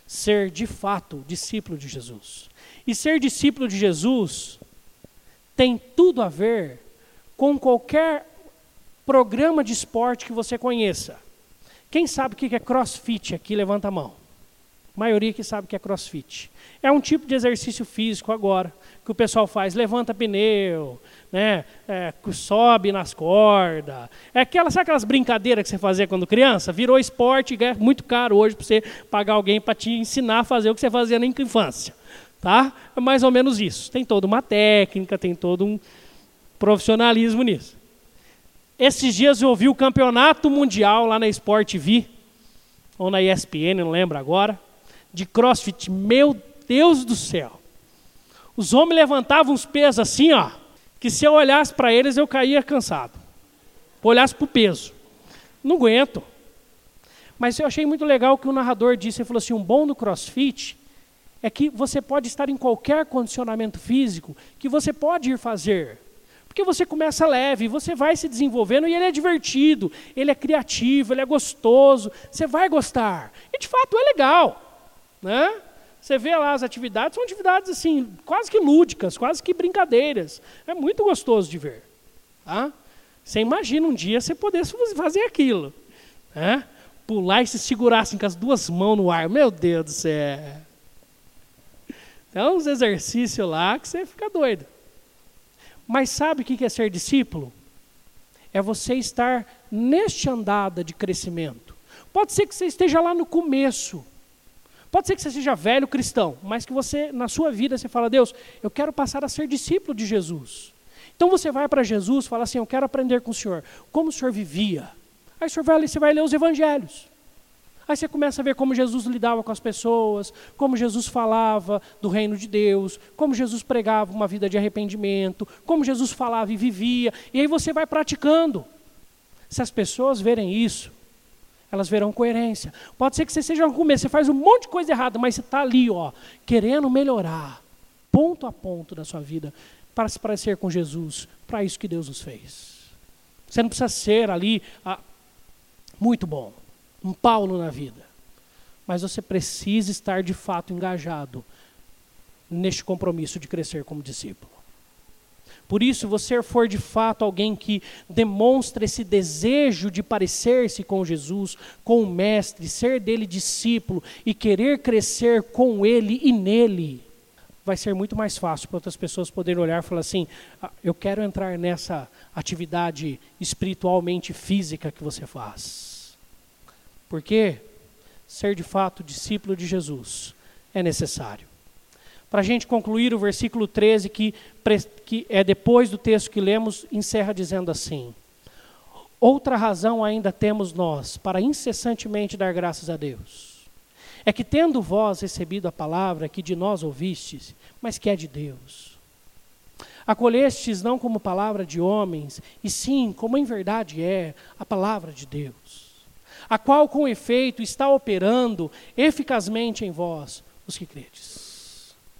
Ser, de fato, discípulo de Jesus. E ser discípulo de Jesus tem tudo a ver com qualquer programa de esporte que você conheça. Quem sabe o que é crossfit aqui, levanta a mão. Maioria que sabe que é crossfit. É um tipo de exercício físico agora, que o pessoal faz, levanta pneu, né, é, sobe nas cordas. É aquela, sabe aquelas brincadeiras que você fazia quando criança? Virou esporte e é muito caro hoje para você pagar alguém para te ensinar a fazer o que você fazia na infância. Tá? É mais ou menos isso. Tem toda uma técnica, tem todo um, profissionalismo nisso. Esses dias eu ouvi o campeonato mundial lá na Sport TV, ou na ESPN, não lembro agora, de crossfit. Meu Deus do céu! Os homens levantavam os pesos assim, ó, que se eu olhasse para eles eu caía cansado. Olhasse para o peso. Não aguento. Mas eu achei muito legal que o narrador disse. Ele falou assim: um bom do crossfit é que você pode estar em qualquer condicionamento físico que você pode ir fazer. Porque você começa leve, você vai se desenvolvendo e ele é divertido, ele é criativo, ele é gostoso, você vai gostar. E de fato é legal. Né? Você vê lá as atividades, são atividades assim, quase que lúdicas, quase que brincadeiras. É muito gostoso de ver. Tá? Você imagina um dia você poder fazer aquilo. Né? Pular e se segurar assim com as duas mãos no ar. Meu Deus do céu. Então, uns exercícios lá que você fica doido. Mas sabe o que é ser discípulo? É você estar neste andada de crescimento. Pode ser que você esteja lá no começo. Pode ser que você seja velho cristão, mas que você, na sua vida, você fala, Deus, eu quero passar a ser discípulo de Jesus. Então você vai para Jesus e fala assim, eu quero aprender com o Senhor. Como o Senhor vivia? Aí o Senhor vai, você vai ler os evangelhos. Aí você começa a ver como Jesus lidava com as pessoas, como Jesus falava do reino de Deus, como Jesus pregava uma vida de arrependimento, como Jesus falava e vivia, e aí você vai praticando. Se as pessoas verem isso, elas verão coerência. Pode ser que você seja no começo, você faz um monte de coisa errada, mas você está ali, ó, querendo melhorar, ponto a ponto da sua vida, para se parecer com Jesus, para isso que Deus nos fez. Você não precisa ser ali ah, muito bom um Paulo na vida. Mas você precisa estar de fato engajado neste compromisso de crescer como discípulo. Por isso, você for de fato alguém que demonstra esse desejo de parecer-se com Jesus, com o Mestre, ser dele discípulo e querer crescer com ele e nele, vai ser muito mais fácil para outras pessoas poderem olhar e falar assim: ah, eu quero entrar nessa atividade espiritualmente física que você faz. Porque ser de fato discípulo de Jesus é necessário. Para a gente concluir, o versículo 13, que, que é depois do texto que lemos, encerra dizendo assim: Outra razão ainda temos nós para incessantemente dar graças a Deus. É que, tendo vós recebido a palavra que de nós ouvistes, mas que é de Deus, acolhestes não como palavra de homens, e sim como em verdade é a palavra de Deus a qual com efeito está operando eficazmente em vós, os que credes.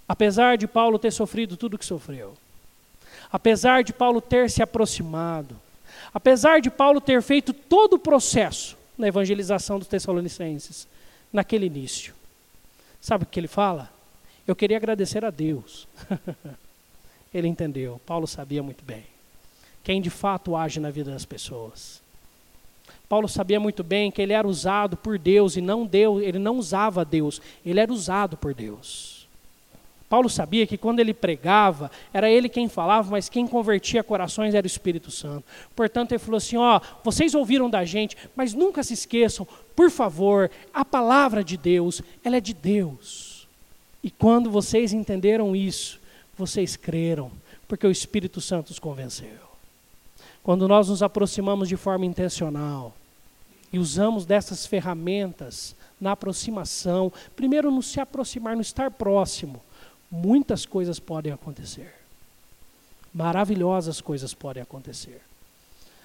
Apesar de Paulo ter sofrido tudo o que sofreu, apesar de Paulo ter se aproximado, apesar de Paulo ter feito todo o processo na evangelização dos Tessalonicenses, naquele início, sabe o que ele fala? Eu queria agradecer a Deus. ele entendeu, Paulo sabia muito bem. Quem de fato age na vida das pessoas. Paulo sabia muito bem que ele era usado por Deus e não Deus, ele não usava Deus, ele era usado por Deus. Paulo sabia que quando ele pregava, era ele quem falava, mas quem convertia corações era o Espírito Santo. Portanto, ele falou assim: Ó, vocês ouviram da gente, mas nunca se esqueçam, por favor, a palavra de Deus, ela é de Deus. E quando vocês entenderam isso, vocês creram, porque o Espírito Santo os convenceu. Quando nós nos aproximamos de forma intencional e usamos dessas ferramentas na aproximação, primeiro no se aproximar, no estar próximo, muitas coisas podem acontecer. Maravilhosas coisas podem acontecer.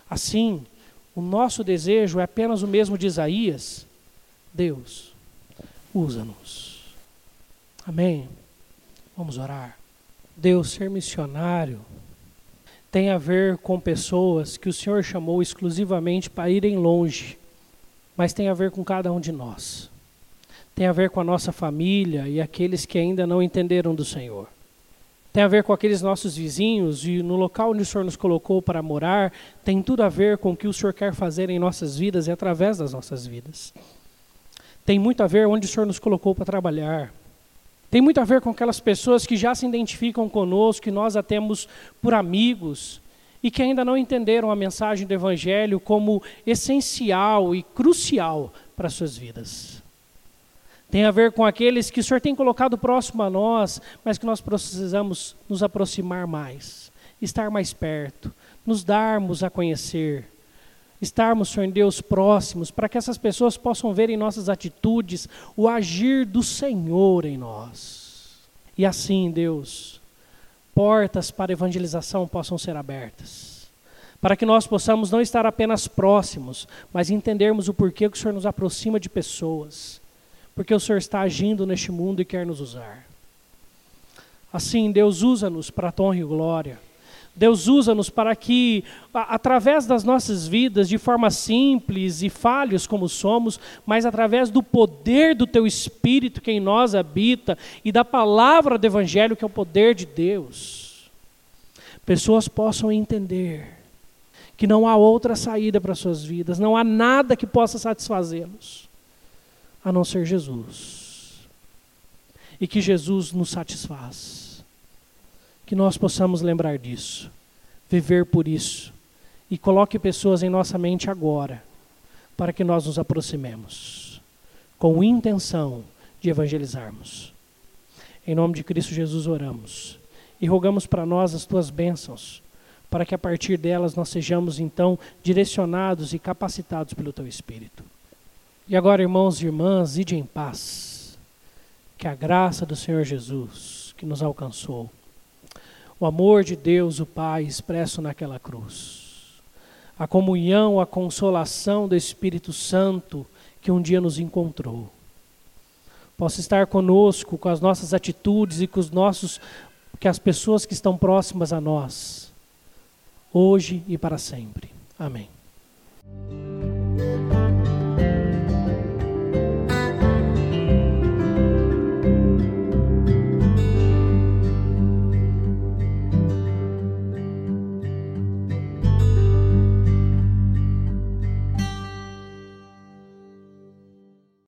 Assim, o nosso desejo é apenas o mesmo de Isaías. Deus, usa-nos. Amém? Vamos orar. Deus, ser missionário tem a ver com pessoas que o Senhor chamou exclusivamente para irem longe, mas tem a ver com cada um de nós. Tem a ver com a nossa família e aqueles que ainda não entenderam do Senhor. Tem a ver com aqueles nossos vizinhos e no local onde o Senhor nos colocou para morar, tem tudo a ver com o que o Senhor quer fazer em nossas vidas e através das nossas vidas. Tem muito a ver onde o Senhor nos colocou para trabalhar. Tem muito a ver com aquelas pessoas que já se identificam conosco, que nós a temos por amigos e que ainda não entenderam a mensagem do Evangelho como essencial e crucial para as suas vidas. Tem a ver com aqueles que o Senhor tem colocado próximo a nós, mas que nós precisamos nos aproximar mais, estar mais perto, nos darmos a conhecer estarmos, Senhor Deus, próximos, para que essas pessoas possam ver em nossas atitudes o agir do Senhor em nós. E assim, Deus, portas para evangelização possam ser abertas. Para que nós possamos não estar apenas próximos, mas entendermos o porquê que o Senhor nos aproxima de pessoas. Porque o Senhor está agindo neste mundo e quer nos usar. Assim, Deus, usa-nos para a honra e glória Deus usa-nos para que, através das nossas vidas, de forma simples e falhos como somos, mas através do poder do Teu Espírito que em nós habita e da palavra do Evangelho, que é o poder de Deus, pessoas possam entender que não há outra saída para suas vidas, não há nada que possa satisfazê-los, a não ser Jesus. E que Jesus nos satisfaz que nós possamos lembrar disso, viver por isso e coloque pessoas em nossa mente agora, para que nós nos aproximemos, com intenção de evangelizarmos. Em nome de Cristo Jesus oramos e rogamos para nós as tuas bênçãos, para que a partir delas nós sejamos então direcionados e capacitados pelo teu Espírito. E agora, irmãos e irmãs, ide em paz. Que a graça do Senhor Jesus, que nos alcançou, o amor de Deus, o Pai, expresso naquela cruz, a comunhão, a consolação do Espírito Santo que um dia nos encontrou, possa estar conosco com as nossas atitudes e com os nossos, que as pessoas que estão próximas a nós, hoje e para sempre. Amém.